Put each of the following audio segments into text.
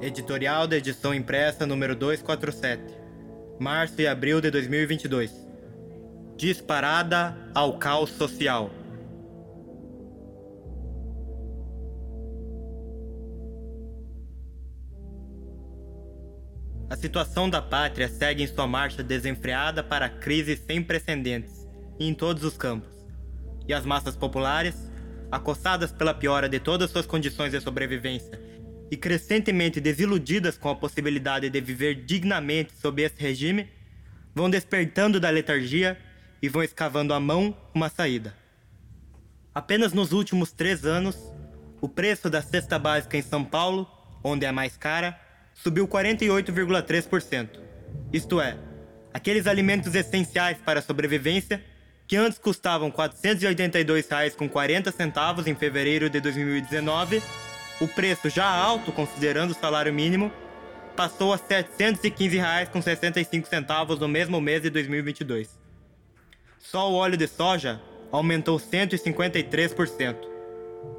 Editorial da edição impressa número 247, março e abril de 2022. Disparada ao caos social. A situação da pátria segue em sua marcha desenfreada para a crise sem precedentes em todos os campos. E as massas populares, acossadas pela piora de todas suas condições de sobrevivência e crescentemente desiludidas com a possibilidade de viver dignamente sob esse regime, vão despertando da letargia e vão escavando à mão uma saída. Apenas nos últimos três anos, o preço da cesta básica em São Paulo, onde é mais cara, subiu 48,3%. Isto é, aqueles alimentos essenciais para a sobrevivência que antes custavam R$ 482,40 em fevereiro de 2019 o preço, já alto considerando o salário mínimo, passou a R$ 715,65 no mesmo mês de 2022. Só o óleo de soja aumentou 153%.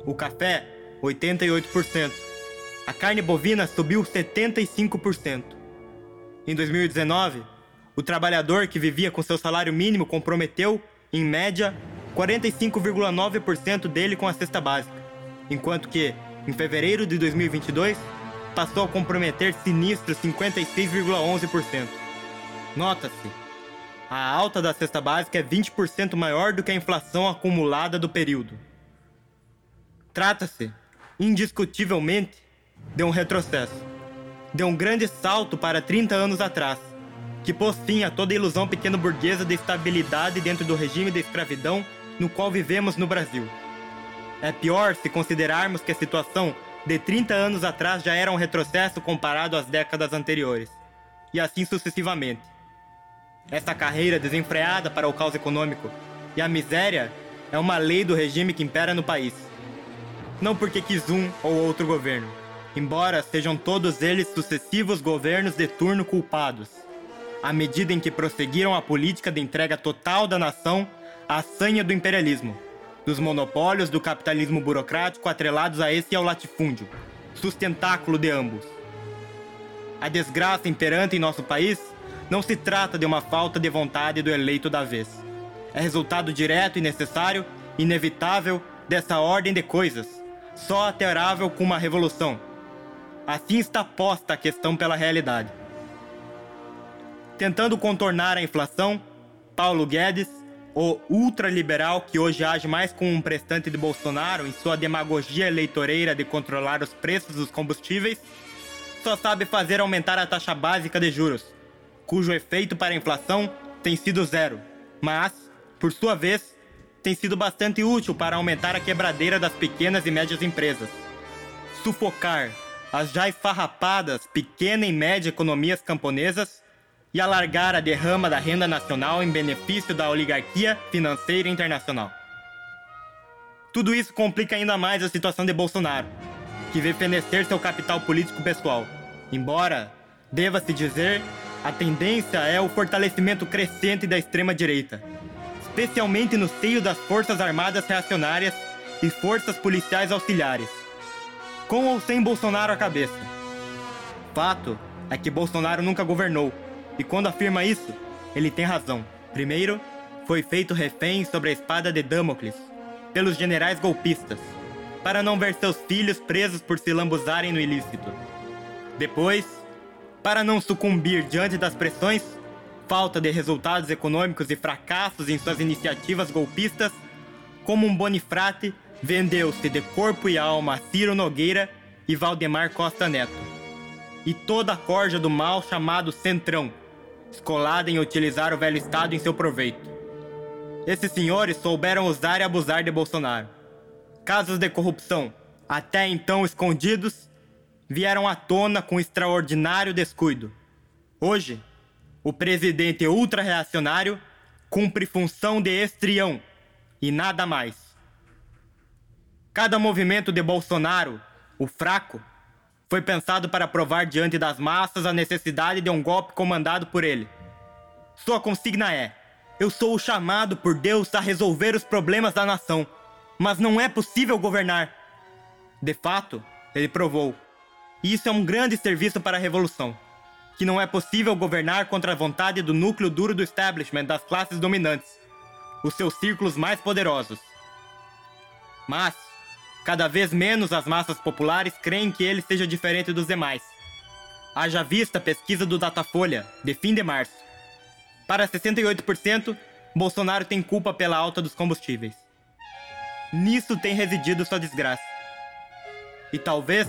O café, 88%. A carne bovina subiu 75%. Em 2019, o trabalhador que vivia com seu salário mínimo comprometeu, em média, 45,9% dele com a cesta básica, enquanto que em fevereiro de 2022, passou a comprometer sinistros 56,11%. Nota-se, a alta da cesta básica é 20% maior do que a inflação acumulada do período. Trata-se, indiscutivelmente, de um retrocesso, de um grande salto para 30 anos atrás, que pôs fim a toda ilusão pequeno-burguesa de estabilidade dentro do regime de escravidão no qual vivemos no Brasil. É pior se considerarmos que a situação de 30 anos atrás já era um retrocesso comparado às décadas anteriores, e assim sucessivamente. Essa carreira desenfreada para o caos econômico e a miséria é uma lei do regime que impera no país. Não porque quis um ou outro governo, embora sejam todos eles sucessivos governos de turno culpados, à medida em que prosseguiram a política de entrega total da nação à sanha do imperialismo dos monopólios do capitalismo burocrático atrelados a esse e ao latifúndio, sustentáculo de ambos. A desgraça imperante em nosso país não se trata de uma falta de vontade do eleito da vez. É resultado direto e necessário, inevitável, dessa ordem de coisas, só alterável com uma revolução. Assim está posta a questão pela realidade. Tentando contornar a inflação, Paulo Guedes, o ultraliberal que hoje age mais como um prestante de Bolsonaro em sua demagogia eleitoreira de controlar os preços dos combustíveis, só sabe fazer aumentar a taxa básica de juros, cujo efeito para a inflação tem sido zero, mas, por sua vez, tem sido bastante útil para aumentar a quebradeira das pequenas e médias empresas. Sufocar as já esfarrapadas pequena e média economias camponesas e alargar a derrama da renda nacional em benefício da oligarquia financeira internacional. Tudo isso complica ainda mais a situação de Bolsonaro, que vê fenecer seu capital político pessoal. Embora, deva-se dizer, a tendência é o fortalecimento crescente da extrema-direita, especialmente no seio das Forças Armadas Reacionárias e forças policiais auxiliares, com ou sem Bolsonaro à cabeça. Fato é que Bolsonaro nunca governou e quando afirma isso, ele tem razão. Primeiro, foi feito refém sobre a espada de Damocles pelos generais golpistas, para não ver seus filhos presos por se lambuzarem no ilícito. Depois, para não sucumbir diante das pressões, falta de resultados econômicos e fracassos em suas iniciativas golpistas, como um bonifrate, vendeu-se de corpo e alma a Ciro Nogueira e Valdemar Costa Neto. E toda a corja do mal chamado Centrão, escolada em utilizar o velho Estado em seu proveito. Esses senhores souberam usar e abusar de Bolsonaro. Casos de corrupção, até então escondidos, vieram à tona com extraordinário descuido. Hoje, o presidente ultra-reacionário cumpre função de estrião e nada mais. Cada movimento de Bolsonaro, o fraco, foi pensado para provar diante das massas a necessidade de um golpe comandado por ele. Sua consigna é: Eu sou o chamado por Deus a resolver os problemas da nação, mas não é possível governar. De fato, ele provou. E isso é um grande serviço para a revolução. Que não é possível governar contra a vontade do núcleo duro do establishment das classes dominantes, os seus círculos mais poderosos. Mas, Cada vez menos as massas populares creem que ele seja diferente dos demais. Haja vista a pesquisa do Datafolha, de fim de março. Para 68%, Bolsonaro tem culpa pela alta dos combustíveis. Nisso tem residido sua desgraça. E talvez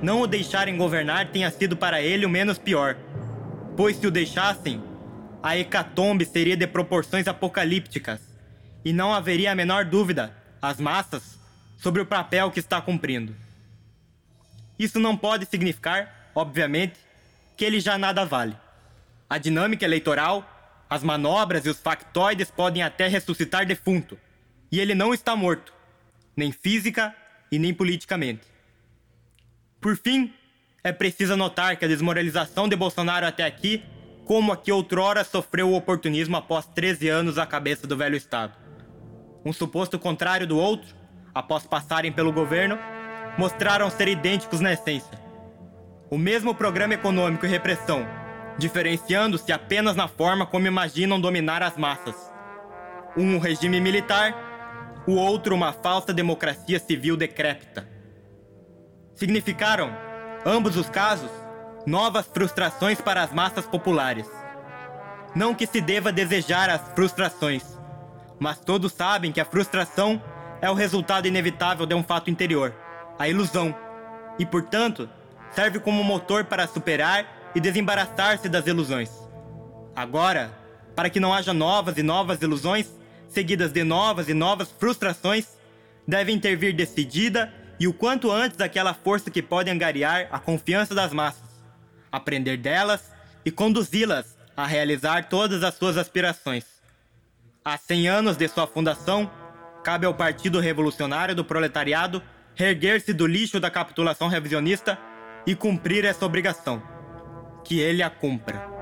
não o deixarem governar tenha sido para ele o menos pior, pois se o deixassem, a hecatombe seria de proporções apocalípticas, e não haveria a menor dúvida, as massas sobre o papel que está cumprindo. Isso não pode significar, obviamente, que ele já nada vale. A dinâmica eleitoral, as manobras e os factoides podem até ressuscitar defunto, e ele não está morto, nem física e nem politicamente. Por fim, é preciso notar que a desmoralização de Bolsonaro até aqui, como a que outrora sofreu o oportunismo após 13 anos à cabeça do velho Estado. Um suposto contrário do outro, após passarem pelo governo, mostraram ser idênticos na essência. O mesmo programa econômico e repressão, diferenciando-se apenas na forma como imaginam dominar as massas. Um regime militar, o outro uma falsa democracia civil decrépita. Significaram, ambos os casos, novas frustrações para as massas populares. Não que se deva desejar as frustrações, mas todos sabem que a frustração é o resultado inevitável de um fato interior, a ilusão, e, portanto, serve como motor para superar e desembaraçar-se das ilusões. Agora, para que não haja novas e novas ilusões, seguidas de novas e novas frustrações, deve intervir decidida e o quanto antes aquela força que pode angariar a confiança das massas, aprender delas e conduzi-las a realizar todas as suas aspirações. Há 100 anos de sua fundação, cabe ao Partido Revolucionário do Proletariado reerguer-se do lixo da capitulação revisionista e cumprir essa obrigação. Que ele a cumpra.